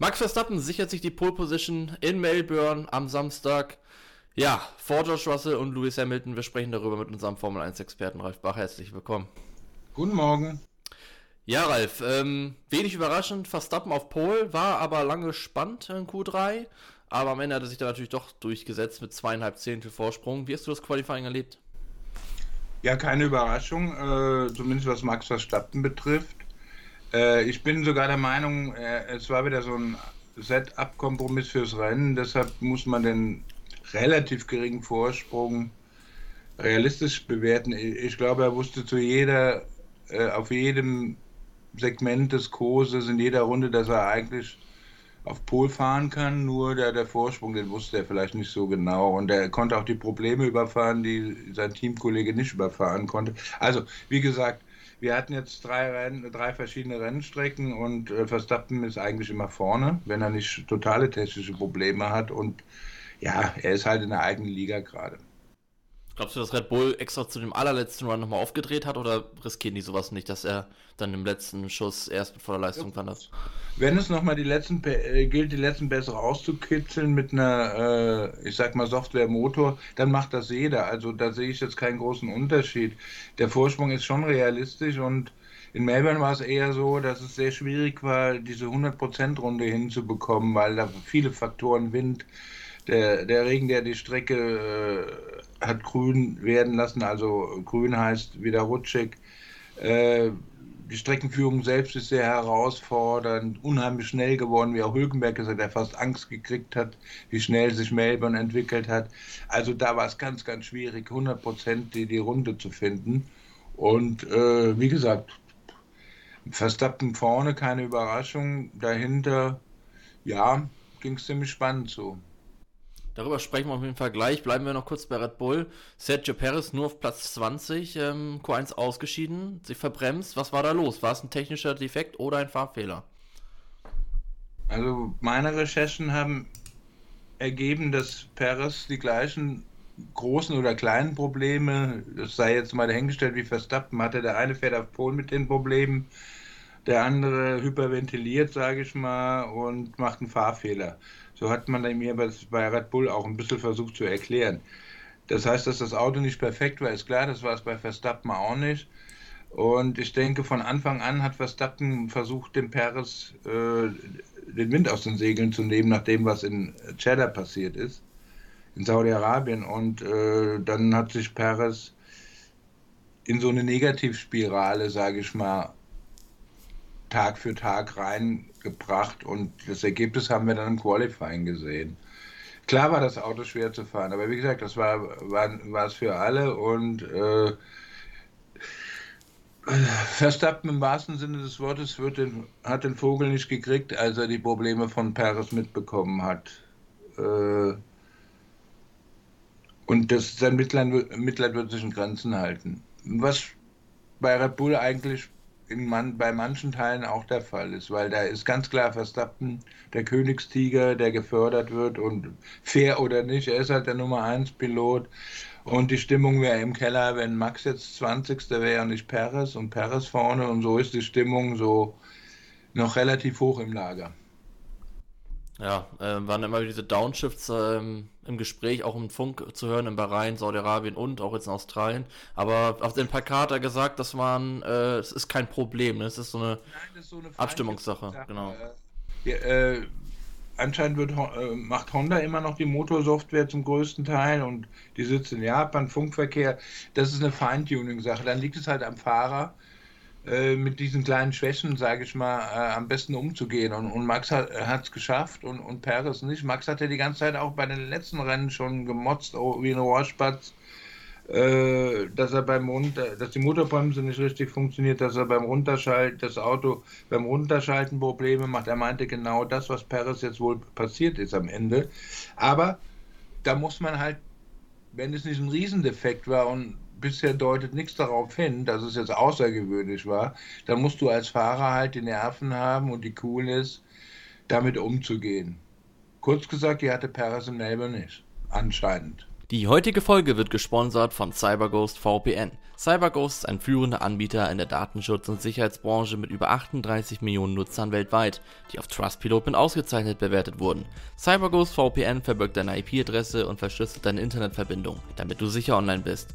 Max Verstappen sichert sich die Pole Position in Melbourne am Samstag. Ja, vor George Russell und Lewis Hamilton. Wir sprechen darüber mit unserem Formel 1-Experten Ralf Bach. Herzlich willkommen. Guten Morgen. Ja, Ralf, ähm, wenig überraschend, Verstappen auf Pole, war aber lange spannend in Q3, aber am Ende hat er sich dann natürlich doch durchgesetzt mit zweieinhalb Zehntel Vorsprung. Wie hast du das Qualifying erlebt? Ja, keine Überraschung, äh, zumindest was Max Verstappen betrifft. Äh, ich bin sogar der Meinung, äh, es war wieder so ein Set-Up-Kompromiss fürs Rennen, deshalb muss man den relativ geringen Vorsprung realistisch bewerten. Ich glaube, er wusste zu jeder, äh, auf jedem Segment des Kurses, in jeder Runde, dass er eigentlich auf Pol fahren kann, nur der, der Vorsprung, den wusste er vielleicht nicht so genau und er konnte auch die Probleme überfahren, die sein Teamkollege nicht überfahren konnte. Also, wie gesagt, wir hatten jetzt drei, Rennen, drei verschiedene Rennstrecken und äh, Verstappen ist eigentlich immer vorne, wenn er nicht totale technische Probleme hat und ja, er ist halt in der eigenen Liga gerade. Glaubst du, dass Red Bull extra zu dem allerletzten Run nochmal aufgedreht hat oder riskieren die sowas nicht, dass er dann im letzten Schuss erst mit voller Leistung wandert? Wenn es nochmal die letzten äh, gilt, die letzten besser rauszukitzeln mit einer, äh, ich sag mal, Software-Motor, dann macht das jeder. Also da sehe ich jetzt keinen großen Unterschied. Der Vorsprung ist schon realistisch und in Melbourne war es eher so, dass es sehr schwierig war, diese 100%-Runde hinzubekommen, weil da viele Faktoren Wind, der, der Regen, der die Strecke äh, hat grün werden lassen, also grün heißt wieder rutschig. Äh, die Streckenführung selbst ist sehr herausfordernd, unheimlich schnell geworden, wie auch Hülkenberg gesagt, der fast Angst gekriegt hat, wie schnell sich Melbourne entwickelt hat. Also da war es ganz, ganz schwierig, 100% die, die Runde zu finden. Und äh, wie gesagt, Verstappen vorne, keine Überraschung. Dahinter, ja, ging es ziemlich spannend so. Darüber sprechen wir auf jeden Fall gleich. Bleiben wir noch kurz bei Red Bull. Sergio Perez nur auf Platz 20, ähm, Q1 ausgeschieden, sich verbremst. Was war da los? War es ein technischer Defekt oder ein Fahrfehler? Also meine Recherchen haben ergeben, dass Perez die gleichen großen oder kleinen Probleme, das sei jetzt mal dahingestellt, wie Verstappen hatte. Der eine fährt auf Pol mit den Problemen, der andere hyperventiliert, sage ich mal, und macht einen Fahrfehler. So hat man mir bei Red Bull auch ein bisschen versucht zu erklären. Das heißt, dass das Auto nicht perfekt war, ist klar, das war es bei Verstappen auch nicht. Und ich denke, von Anfang an hat Verstappen versucht, dem Perez äh, den Wind aus den Segeln zu nehmen, nach dem, was in Cheddar passiert ist, in Saudi-Arabien. Und äh, dann hat sich Perez in so eine Negativspirale, sage ich mal, Tag für Tag reingebracht und das Ergebnis haben wir dann im Qualifying gesehen. Klar war das Auto schwer zu fahren, aber wie gesagt, das war, war, war es für alle und äh, Verstappen im wahrsten Sinne des Wortes den, hat den Vogel nicht gekriegt, als er die Probleme von Paris mitbekommen hat. Äh, und das, sein Mitleid, Mitleid wird sich in Grenzen halten. Was bei Red Bull eigentlich in man, bei manchen Teilen auch der Fall ist, weil da ist ganz klar Verstappen der Königstiger, der gefördert wird und fair oder nicht, er ist halt der Nummer 1 Pilot und die Stimmung wäre im Keller, wenn Max jetzt 20. wäre ja nicht Perez und Perez vorne und so ist die Stimmung so noch relativ hoch im Lager. Ja, äh, waren immer diese Downshifts ähm, im Gespräch, auch im Funk zu hören, in Bahrain, Saudi-Arabien und auch jetzt in Australien. Aber auf den Plakat hat er gesagt, das waren, äh, es ist kein Problem, ne? es ist so eine, Nein, ist so eine Abstimmungssache. Sache. Genau. Äh, äh, anscheinend wird, äh, macht Honda immer noch die Motorsoftware zum größten Teil und die sitzt in Japan, Funkverkehr. Das ist eine Feintuning-Sache. Dann liegt es halt am Fahrer äh, mit diesen kleinen Schwächen, sage ich mal, äh, am besten umzugehen. Und, und Max hat es geschafft und, und Perez nicht. Max hat ja die ganze Zeit auch bei den letzten Rennen schon gemotzt, oh, wie ein Rohrspatz, äh, dass er beim Runter, dass die Motorbremse nicht richtig funktioniert, dass er beim Runterschalten, das Auto beim Runterschalten Probleme macht. Er meinte genau das, was Perez jetzt wohl passiert ist am Ende. Aber da muss man halt, wenn es nicht ein Riesendefekt war und bisher deutet nichts darauf hin, dass es jetzt außergewöhnlich war, dann musst du als Fahrer halt die Nerven haben und die Coolness, damit umzugehen. Kurz gesagt, die hatte Perez im Melbourne nicht. Anscheinend. Die heutige Folge wird gesponsert von CyberGhost VPN. CyberGhost ist ein führender Anbieter in der Datenschutz- und Sicherheitsbranche mit über 38 Millionen Nutzern weltweit, die auf Trustpilot mit ausgezeichnet bewertet wurden. CyberGhost VPN verbirgt deine IP-Adresse und verschlüsselt deine Internetverbindung, damit du sicher online bist.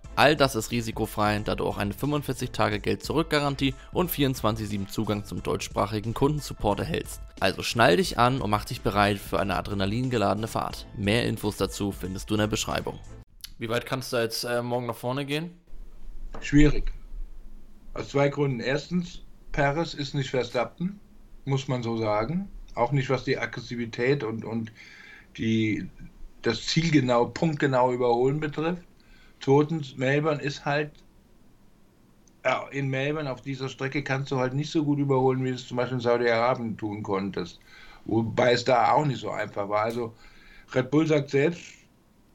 All das ist risikofrei, da du auch eine 45-Tage-Geld-Zurück-Garantie und 24-7 Zugang zum deutschsprachigen Kundensupport erhältst. Also schnall dich an und mach dich bereit für eine adrenalingeladene Fahrt. Mehr Infos dazu findest du in der Beschreibung. Wie weit kannst du jetzt äh, morgen nach vorne gehen? Schwierig. Aus zwei Gründen. Erstens, Paris ist nicht Verstappen, muss man so sagen. Auch nicht, was die Aggressivität und, und die, das zielgenau, punktgenau überholen betrifft. Zweitens, Melbourne ist halt, ja, in Melbourne auf dieser Strecke kannst du halt nicht so gut überholen, wie es zum Beispiel in Saudi-Arabien tun konntest. Wobei es da auch nicht so einfach war. Also Red Bull sagt selbst,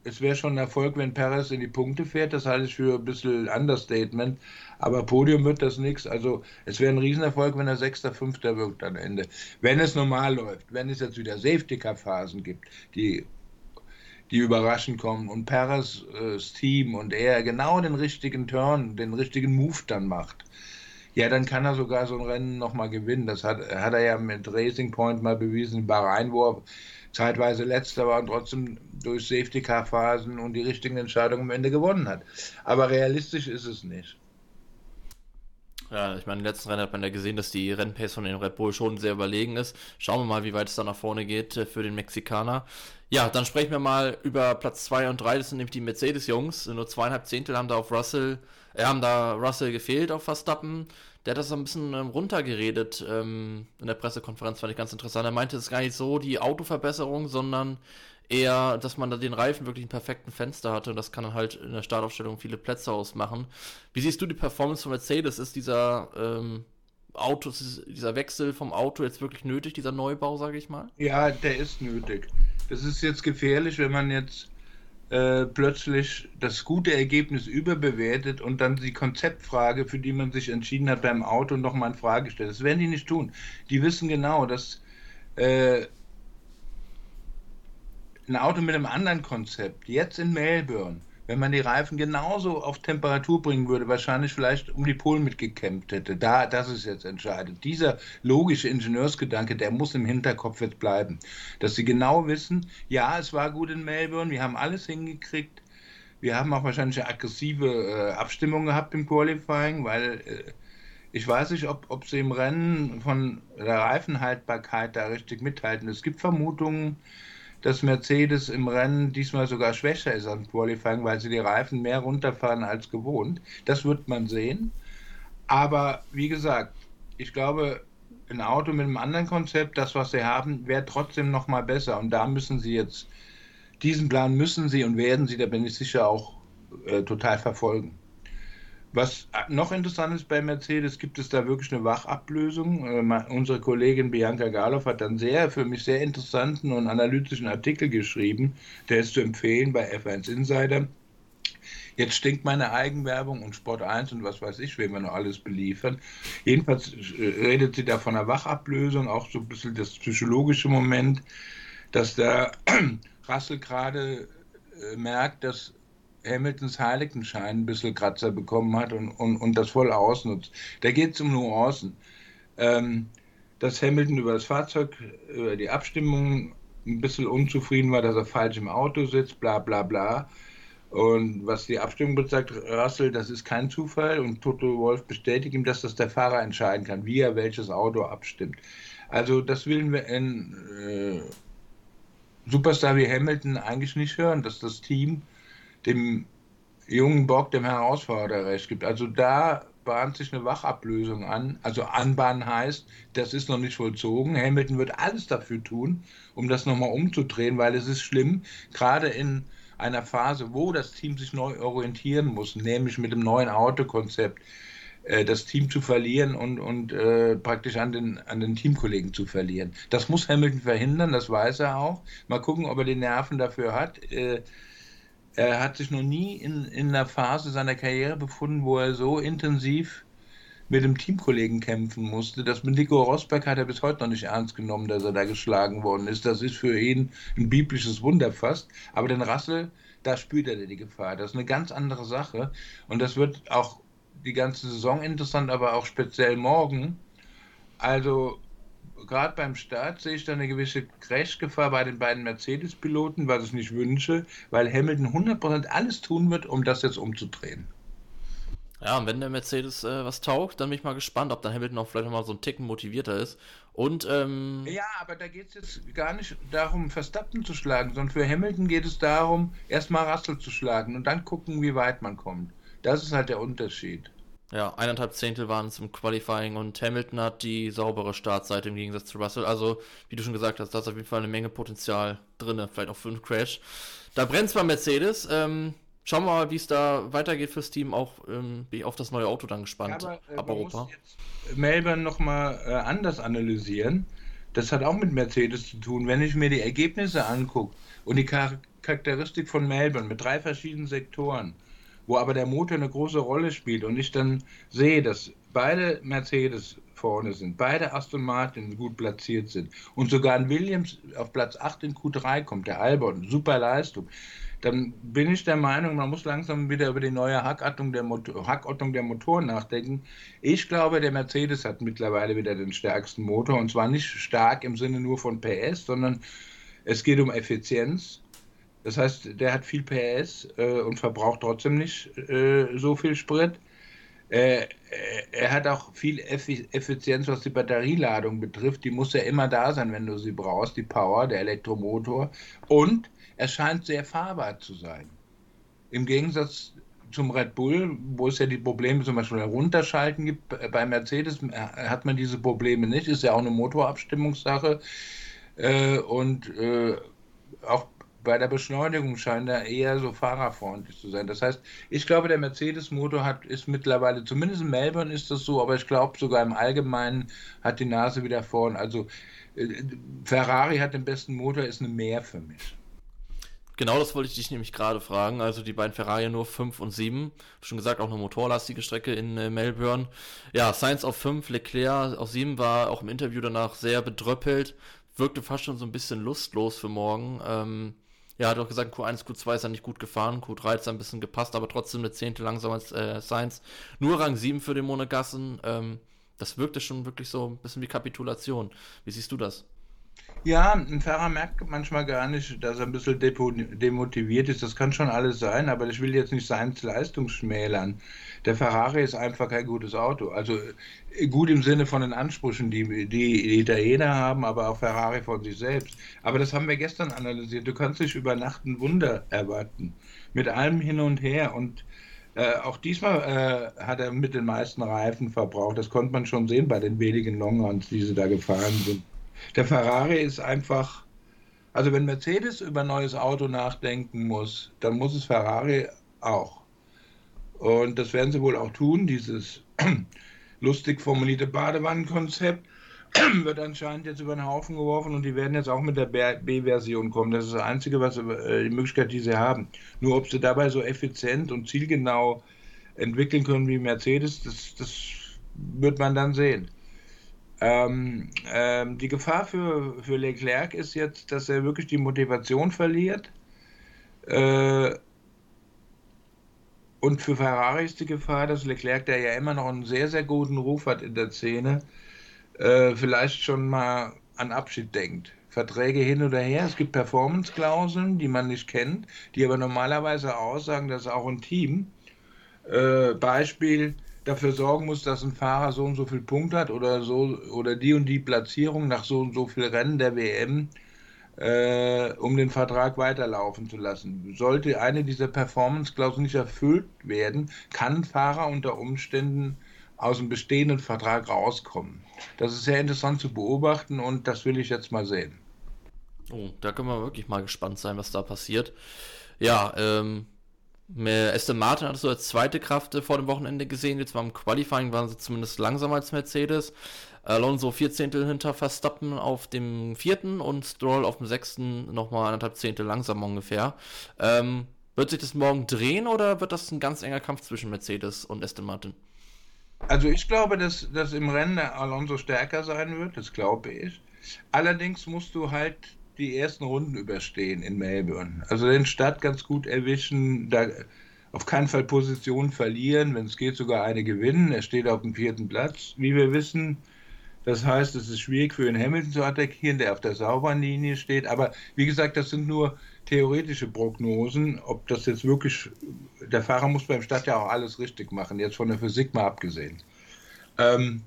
es wäre schon ein Erfolg, wenn Perez in die Punkte fährt. Das halte ich für ein bisschen Understatement. Aber Podium wird das nichts. Also es wäre ein Riesenerfolg, wenn er Sechster, Fünfter wirkt am Ende. Wenn es normal läuft. Wenn es jetzt wieder Safety-Car-Phasen gibt, die die überraschend kommen und Perez äh, Team und er genau den richtigen Turn, den richtigen Move dann macht, ja, dann kann er sogar so ein Rennen nochmal gewinnen. Das hat, hat er ja mit Racing Point mal bewiesen, in Bahrain, wo er zeitweise letzter war und trotzdem durch Safety-Car-Phasen und die richtigen Entscheidungen am Ende gewonnen hat. Aber realistisch ist es nicht. Ja, ich meine, im letzten Rennen hat man ja gesehen, dass die Rennpace von den Red Bull schon sehr überlegen ist. Schauen wir mal, wie weit es da nach vorne geht äh, für den Mexikaner. Ja, dann sprechen wir mal über Platz 2 und 3, das sind nämlich die Mercedes-Jungs. Nur zweieinhalb Zehntel haben da auf Russell, äh, haben da Russell gefehlt auf Verstappen. Der hat das ein bisschen ähm, runtergeredet ähm, in der Pressekonferenz, fand ich ganz interessant. Er meinte, es ist gar nicht so die Autoverbesserung, sondern eher, dass man da den Reifen wirklich einen perfekten Fenster hatte und das kann dann halt in der Startaufstellung viele Plätze ausmachen. Wie siehst du die Performance von Mercedes? Ist dieser ähm, Auto, dieser Wechsel vom Auto jetzt wirklich nötig, dieser Neubau, sage ich mal? Ja, der ist nötig. Das ist jetzt gefährlich, wenn man jetzt äh, plötzlich das gute Ergebnis überbewertet und dann die Konzeptfrage, für die man sich entschieden hat beim Auto, nochmal in Frage stellt. Das werden die nicht tun. Die wissen genau, dass äh, ein Auto mit einem anderen Konzept, jetzt in Melbourne, wenn man die Reifen genauso auf Temperatur bringen würde, wahrscheinlich vielleicht um die Polen mitgekämpft hätte. Da, das ist jetzt entscheidend. Dieser logische Ingenieursgedanke, der muss im Hinterkopf jetzt bleiben. Dass sie genau wissen, ja, es war gut in Melbourne, wir haben alles hingekriegt. Wir haben auch wahrscheinlich eine aggressive äh, Abstimmung gehabt im Qualifying, weil äh, ich weiß nicht, ob, ob sie im Rennen von der Reifenhaltbarkeit da richtig mithalten. Es gibt Vermutungen, dass Mercedes im Rennen diesmal sogar schwächer ist am Qualifying, weil sie die Reifen mehr runterfahren als gewohnt. Das wird man sehen. Aber wie gesagt, ich glaube, ein Auto mit einem anderen Konzept, das, was sie haben, wäre trotzdem noch mal besser. Und da müssen sie jetzt, diesen Plan müssen sie und werden sie, da bin ich sicher, auch äh, total verfolgen. Was noch interessant ist bei Mercedes, gibt es da wirklich eine Wachablösung. Äh, unsere Kollegin Bianca Galoff hat dann sehr, für mich sehr interessanten und analytischen Artikel geschrieben. Der ist zu empfehlen bei F1 Insider. Jetzt stinkt meine Eigenwerbung und Sport 1 und was weiß ich, wen wir noch alles beliefern. Jedenfalls äh, redet sie da von einer Wachablösung, auch so ein bisschen das psychologische Moment, dass der Russell gerade äh, merkt, dass Hamiltons Heiligenschein ein bisschen Kratzer bekommen hat und, und, und das voll ausnutzt. Da geht es um Nuancen. Ähm, dass Hamilton über das Fahrzeug, über die Abstimmung ein bisschen unzufrieden war, dass er falsch im Auto sitzt, bla bla bla. Und was die Abstimmung betrifft, Russell, das ist kein Zufall und Toto Wolf bestätigt ihm, dass das der Fahrer entscheiden kann, wie er welches Auto abstimmt. Also das will wir in äh, Superstar wie Hamilton eigentlich nicht hören, dass das Team dem jungen Bock dem Herausforderer recht gibt. Also da bahnt sich eine Wachablösung an. Also anbahnen heißt, das ist noch nicht vollzogen. Hamilton wird alles dafür tun, um das nochmal umzudrehen, weil es ist schlimm, gerade in einer Phase, wo das Team sich neu orientieren muss, nämlich mit dem neuen Autokonzept, äh, das Team zu verlieren und, und äh, praktisch an den, an den Teamkollegen zu verlieren. Das muss Hamilton verhindern, das weiß er auch. Mal gucken, ob er die Nerven dafür hat. Äh, er hat sich noch nie in, in einer Phase seiner Karriere befunden, wo er so intensiv mit dem Teamkollegen kämpfen musste. Das mit Nico Rosberg hat er bis heute noch nicht ernst genommen, dass er da geschlagen worden ist. Das ist für ihn ein biblisches Wunder fast. Aber den Russell, da spürt er die Gefahr. Das ist eine ganz andere Sache. Und das wird auch die ganze Saison interessant, aber auch speziell morgen. Also gerade beim Start sehe ich da eine gewisse Crashgefahr bei den beiden Mercedes-Piloten, was ich nicht wünsche, weil Hamilton 100% alles tun wird, um das jetzt umzudrehen. Ja, und wenn der Mercedes äh, was taugt, dann bin ich mal gespannt, ob dann Hamilton auch vielleicht nochmal so einen Ticken motivierter ist. Und, ähm... Ja, aber da geht es jetzt gar nicht darum, Verstappen zu schlagen, sondern für Hamilton geht es darum, erstmal Russell zu schlagen und dann gucken, wie weit man kommt. Das ist halt der Unterschied. Ja, eineinhalb Zehntel waren es im Qualifying und Hamilton hat die saubere Startseite im Gegensatz zu Russell. Also, wie du schon gesagt hast, da ist auf jeden Fall eine Menge Potenzial drin, vielleicht auch für einen Crash. Da brennt es bei Mercedes. Ähm, schauen wir mal, wie es da weitergeht fürs Team. Auch ähm, bin ich auf das neue Auto dann gespannt. Ja, aber, äh, ab Europa. Melbourne nochmal äh, anders analysieren. Das hat auch mit Mercedes zu tun. Wenn ich mir die Ergebnisse angucke und die Charakteristik von Melbourne mit drei verschiedenen Sektoren, wo aber der Motor eine große Rolle spielt und ich dann sehe, dass beide Mercedes vorne sind, beide Aston Martin gut platziert sind und sogar ein Williams auf Platz 8 in Q3 kommt, der Albon, super Leistung, dann bin ich der Meinung, man muss langsam wieder über die neue Hackordnung der, Motor, Hackordnung der Motoren nachdenken. Ich glaube, der Mercedes hat mittlerweile wieder den stärksten Motor und zwar nicht stark im Sinne nur von PS, sondern es geht um Effizienz das heißt, der hat viel PS äh, und verbraucht trotzdem nicht äh, so viel Sprit. Äh, er hat auch viel Effizienz, was die Batterieladung betrifft. Die muss ja immer da sein, wenn du sie brauchst, die Power, der Elektromotor. Und er scheint sehr fahrbar zu sein. Im Gegensatz zum Red Bull, wo es ja die Probleme zum Beispiel runterschalten gibt, bei Mercedes äh, hat man diese Probleme nicht. Ist ja auch eine Motorabstimmungssache. Äh, und äh, auch bei der Beschleunigung scheint er eher so fahrerfreundlich zu sein. Das heißt, ich glaube, der Mercedes-Motor hat, ist mittlerweile, zumindest in Melbourne ist das so, aber ich glaube sogar im Allgemeinen hat die Nase wieder vorn. Also äh, Ferrari hat den besten Motor, ist eine Mehr für mich. Genau das wollte ich dich nämlich gerade fragen. Also die beiden Ferrari nur 5 und 7. Schon gesagt, auch eine motorlastige Strecke in äh, Melbourne. Ja, Sainz auf 5, Leclerc auf 7 war auch im Interview danach sehr bedröppelt. Wirkte fast schon so ein bisschen lustlos für morgen. Ähm, ja, hat auch gesagt, Q1, Q2 ist er nicht gut gefahren, Q3 ist ein bisschen gepasst, aber trotzdem eine Zehnte langsamer als äh, Sainz. Nur Rang 7 für den Monegassen. Ähm, das wirkte schon wirklich so ein bisschen wie Kapitulation. Wie siehst du das? Ja, ein Fahrer merkt manchmal gar nicht, dass er ein bisschen demotiviert ist. Das kann schon alles sein, aber ich will jetzt nicht seine Leistung schmälern. Der Ferrari ist einfach kein gutes Auto. Also äh, gut im Sinne von den Ansprüchen, die, die, Italiener haben, aber auch Ferrari von sich selbst. Aber das haben wir gestern analysiert. Du kannst nicht über Nacht ein Wunder erwarten. Mit allem hin und her. Und äh, auch diesmal äh, hat er mit den meisten Reifen verbraucht. Das konnte man schon sehen bei den wenigen Longruns, die sie da gefahren sind. Der Ferrari ist einfach, also wenn Mercedes über ein neues Auto nachdenken muss, dann muss es Ferrari auch. Und das werden sie wohl auch tun. Dieses lustig formulierte Badewannenkonzept wird anscheinend jetzt über den Haufen geworfen und die werden jetzt auch mit der B-Version kommen. Das ist das Einzige, was äh, die Möglichkeit, die sie haben. Nur ob sie dabei so effizient und zielgenau entwickeln können wie Mercedes, das, das wird man dann sehen. Ähm, ähm, die Gefahr für, für Leclerc ist jetzt, dass er wirklich die Motivation verliert. Äh, und für Ferrari ist die Gefahr, dass Leclerc, der ja immer noch einen sehr, sehr guten Ruf hat in der Szene, äh, vielleicht schon mal an Abschied denkt. Verträge hin oder her, es gibt Performance-Klauseln, die man nicht kennt, die aber normalerweise aussagen, dass auch ein Team, äh, Beispiel, dafür sorgen muss, dass ein Fahrer so und so viel Punkte hat oder so oder die und die Platzierung nach so und so viel Rennen der WM, äh, um den Vertrag weiterlaufen zu lassen. Sollte eine dieser Performance-Klauseln nicht erfüllt werden, kann ein Fahrer unter Umständen aus dem bestehenden Vertrag rauskommen. Das ist sehr interessant zu beobachten und das will ich jetzt mal sehen. Oh, da können wir wirklich mal gespannt sein, was da passiert. Ja, ähm, Aston Martin hattest du als zweite Kraft äh, vor dem Wochenende gesehen. Jetzt beim Qualifying waren sie zumindest langsamer als Mercedes. Alonso vier Zehntel hinter Verstappen auf dem vierten und Stroll auf dem sechsten nochmal anderthalb Zehntel langsamer ungefähr. Ähm, wird sich das morgen drehen oder wird das ein ganz enger Kampf zwischen Mercedes und Aston Martin? Also ich glaube, dass, dass im Rennen Alonso stärker sein wird, das glaube ich. Allerdings musst du halt die ersten Runden überstehen in Melbourne. Also den Start ganz gut erwischen, da auf keinen Fall Position verlieren, wenn es geht sogar eine gewinnen. Er steht auf dem vierten Platz, wie wir wissen. Das heißt, es ist schwierig für den Hamilton zu attackieren, der auf der sauberen Linie steht. Aber wie gesagt, das sind nur theoretische Prognosen. Ob das jetzt wirklich, der Fahrer muss beim Start ja auch alles richtig machen, jetzt von der Physik mal abgesehen. Ähm,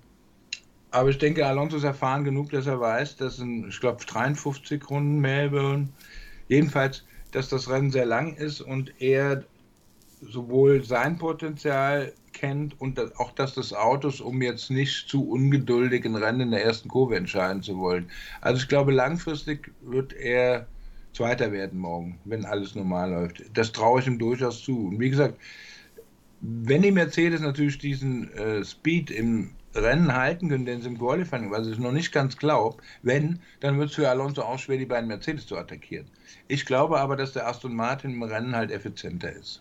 aber ich denke, Alonso ist erfahren genug, dass er weiß, dass in, ich glaube, 53 Runden Melbourne, jedenfalls, dass das Rennen sehr lang ist und er sowohl sein Potenzial kennt und auch das des Autos, um jetzt nicht zu ungeduldig ein Rennen in der ersten Kurve entscheiden zu wollen. Also ich glaube, langfristig wird er Zweiter werden morgen, wenn alles normal läuft. Das traue ich ihm durchaus zu. Und wie gesagt, wenn die Mercedes natürlich diesen äh, Speed im Rennen halten können, den sie im Qualifying, was ich noch nicht ganz glaube, wenn, dann wird es für Alonso auch schwer, die beiden Mercedes zu attackieren. Ich glaube aber, dass der Aston Martin im Rennen halt effizienter ist.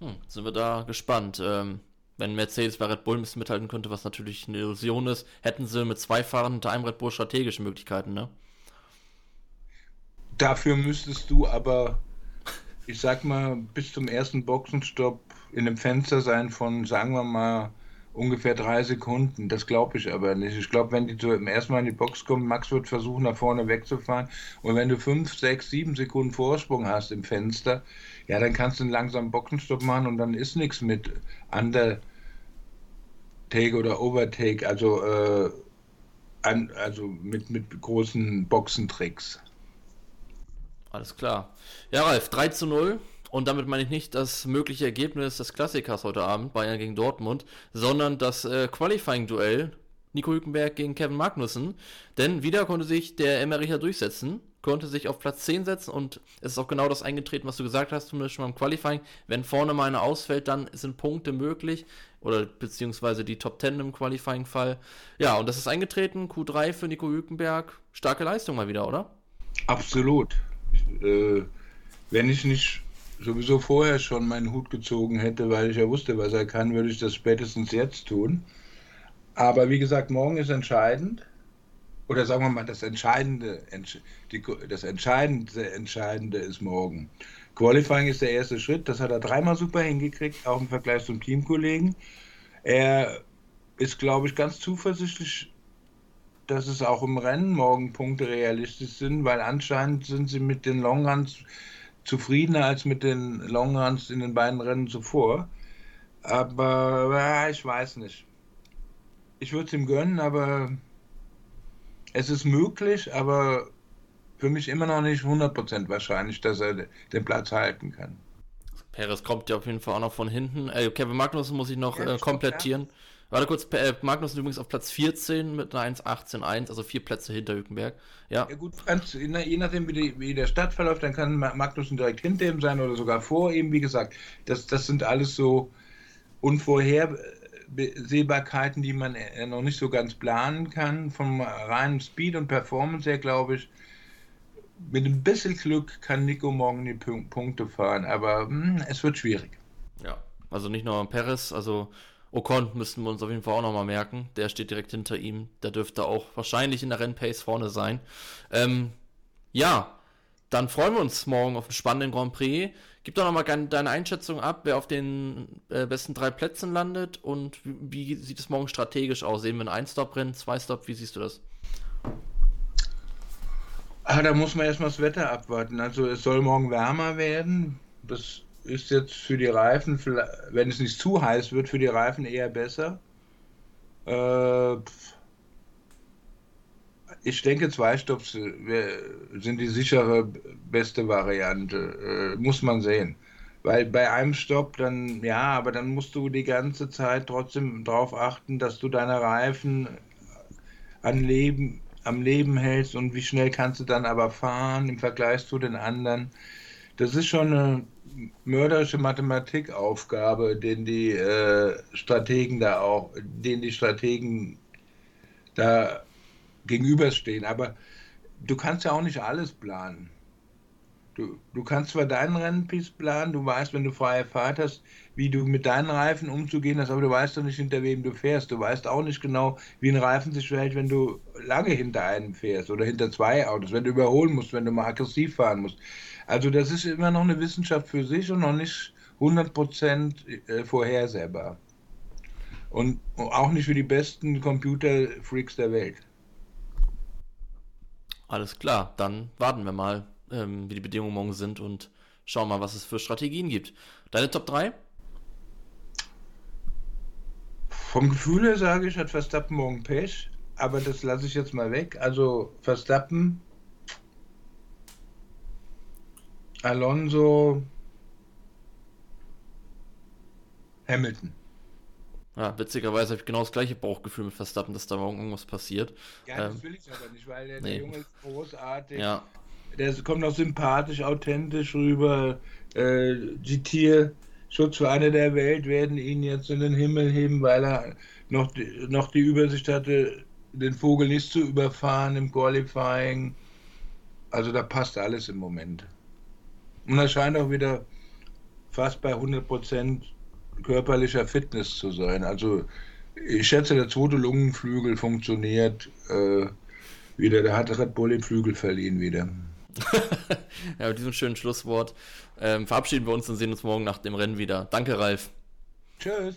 Hm, sind wir da gespannt. Ähm, wenn Mercedes bei Red Bull ein bisschen mithalten könnte, was natürlich eine Illusion ist, hätten sie mit zwei Fahrern hinter einem Red Bull strategische Möglichkeiten, ne? Dafür müsstest du aber, ich sag mal, bis zum ersten Boxenstopp in einem Fenster sein von, sagen wir mal, ungefähr drei Sekunden. Das glaube ich aber nicht. Ich glaube, wenn die zum ersten Mal in die Box kommen, Max wird versuchen, nach vorne wegzufahren. Und wenn du fünf, sechs, sieben Sekunden Vorsprung hast im Fenster, ja, dann kannst du einen langsamen Boxenstopp machen und dann ist nichts mit Undertake oder Overtake, also, äh, an, also mit, mit großen Boxentricks. Alles klar. Ja, Ralf, 3 zu 0. Und damit meine ich nicht das mögliche Ergebnis des Klassikers heute Abend, Bayern gegen Dortmund, sondern das äh, Qualifying-Duell Nico Hülkenberg gegen Kevin Magnussen. Denn wieder konnte sich der Emmericher durchsetzen, konnte sich auf Platz 10 setzen und es ist auch genau das eingetreten, was du gesagt hast, zumindest schon beim Qualifying. Wenn vorne mal eine ausfällt, dann sind Punkte möglich oder beziehungsweise die Top 10 im Qualifying-Fall. Ja, und das ist eingetreten. Q3 für Nico Hülkenberg. Starke Leistung mal wieder, oder? Absolut. Äh, wenn ich nicht sowieso vorher schon meinen Hut gezogen hätte, weil ich ja wusste, was er kann, würde ich das spätestens jetzt tun. Aber wie gesagt, morgen ist entscheidend. Oder sagen wir mal, das Entscheidende, das Entscheidende, Entscheidende ist morgen. Qualifying ist der erste Schritt. Das hat er dreimal super hingekriegt, auch im Vergleich zum Teamkollegen. Er ist, glaube ich, ganz zuversichtlich, dass es auch im Rennen morgen Punkte realistisch sind, weil anscheinend sind sie mit den Longruns zufriedener als mit den Longruns in den beiden Rennen zuvor. Aber ja, ich weiß nicht. Ich würde es ihm gönnen, aber es ist möglich, aber für mich immer noch nicht 100% wahrscheinlich, dass er den Platz halten kann. Perez kommt ja auf jeden Fall auch noch von hinten. Äh, Kevin Magnussen muss ich noch äh, komplettieren. Warte kurz, äh, Magnussen übrigens auf Platz 14 mit einer 1.18.1, also vier Plätze hinter Hülkenberg. Ja, ja gut, Franz, je nachdem, wie, die, wie der Start verläuft, dann kann Magnussen direkt hinter ihm sein oder sogar vor ihm. Wie gesagt, das, das sind alles so Unvorhersehbarkeiten, die man äh, noch nicht so ganz planen kann. Vom reinen Speed und Performance her, glaube ich, mit ein bisschen Glück kann Nico morgen die Punkte fahren, aber mh, hm, es wird schwierig. Ja, also nicht nur Perez, also Ocon müssten wir uns auf jeden Fall auch nochmal merken. Der steht direkt hinter ihm. Der dürfte auch wahrscheinlich in der Rennpace vorne sein. Ähm, ja, dann freuen wir uns morgen auf einen spannenden Grand Prix. Gib doch nochmal deine Einschätzung ab, wer auf den äh, besten drei Plätzen landet und wie, wie, sieht es morgen strategisch aus? Sehen wir ein Ein-Stop-Rennen, Zwei-Stop, wie siehst du das? Ah, da muss man erstmal das Wetter abwarten. Also es soll morgen wärmer werden. Das ist jetzt für die Reifen, wenn es nicht zu heiß wird, für die Reifen eher besser. Äh, ich denke, zwei Stops sind die sichere beste Variante. Äh, muss man sehen. Weil bei einem Stopp dann, ja, aber dann musst du die ganze Zeit trotzdem darauf achten, dass du deine Reifen an Leben, am Leben hältst und wie schnell kannst du dann aber fahren im Vergleich zu den anderen das ist schon eine mörderische Mathematikaufgabe, den die äh, Strategen da auch, den die Strategen da gegenüberstehen. Aber du kannst ja auch nicht alles planen. Du, du kannst zwar deinen Rennpiece planen, du weißt, wenn du freie Fahrt hast, wie du mit deinen Reifen umzugehen hast, aber du weißt doch nicht, hinter wem du fährst. Du weißt auch nicht genau, wie ein Reifen sich verhält, wenn du lange hinter einem fährst oder hinter zwei Autos, wenn du überholen musst, wenn du mal aggressiv fahren musst. Also das ist immer noch eine Wissenschaft für sich und noch nicht 100% äh, vorhersehbar. Und auch nicht für die besten Computerfreaks der Welt. Alles klar, dann warten wir mal ähm, wie die Bedingungen morgen sind und schauen mal, was es für Strategien gibt. Deine Top 3? Vom Gefühl her sage ich, hat Verstappen morgen Pech, aber das lasse ich jetzt mal weg. Also Verstappen, Alonso, Hamilton. Ja, witzigerweise habe ich genau das gleiche Bauchgefühl mit Verstappen, dass da morgen irgendwas passiert. Ja, das ähm, will ich aber nicht, weil der, nee. der Junge ist großartig. Ja der kommt auch sympathisch, authentisch rüber. Äh, die Tierschutz für eine der Welt werden ihn jetzt in den Himmel heben, weil er noch die, noch die Übersicht hatte, den Vogel nicht zu überfahren im Qualifying. Also da passt alles im Moment. Und er scheint auch wieder fast bei 100% körperlicher Fitness zu sein. Also ich schätze, der zweite Lungenflügel funktioniert äh, wieder. Der hat Red Bull den Flügel verliehen wieder. ja, mit diesem schönen Schlusswort ähm, verabschieden wir uns und sehen uns morgen nach dem Rennen wieder. Danke, Ralf. Tschüss.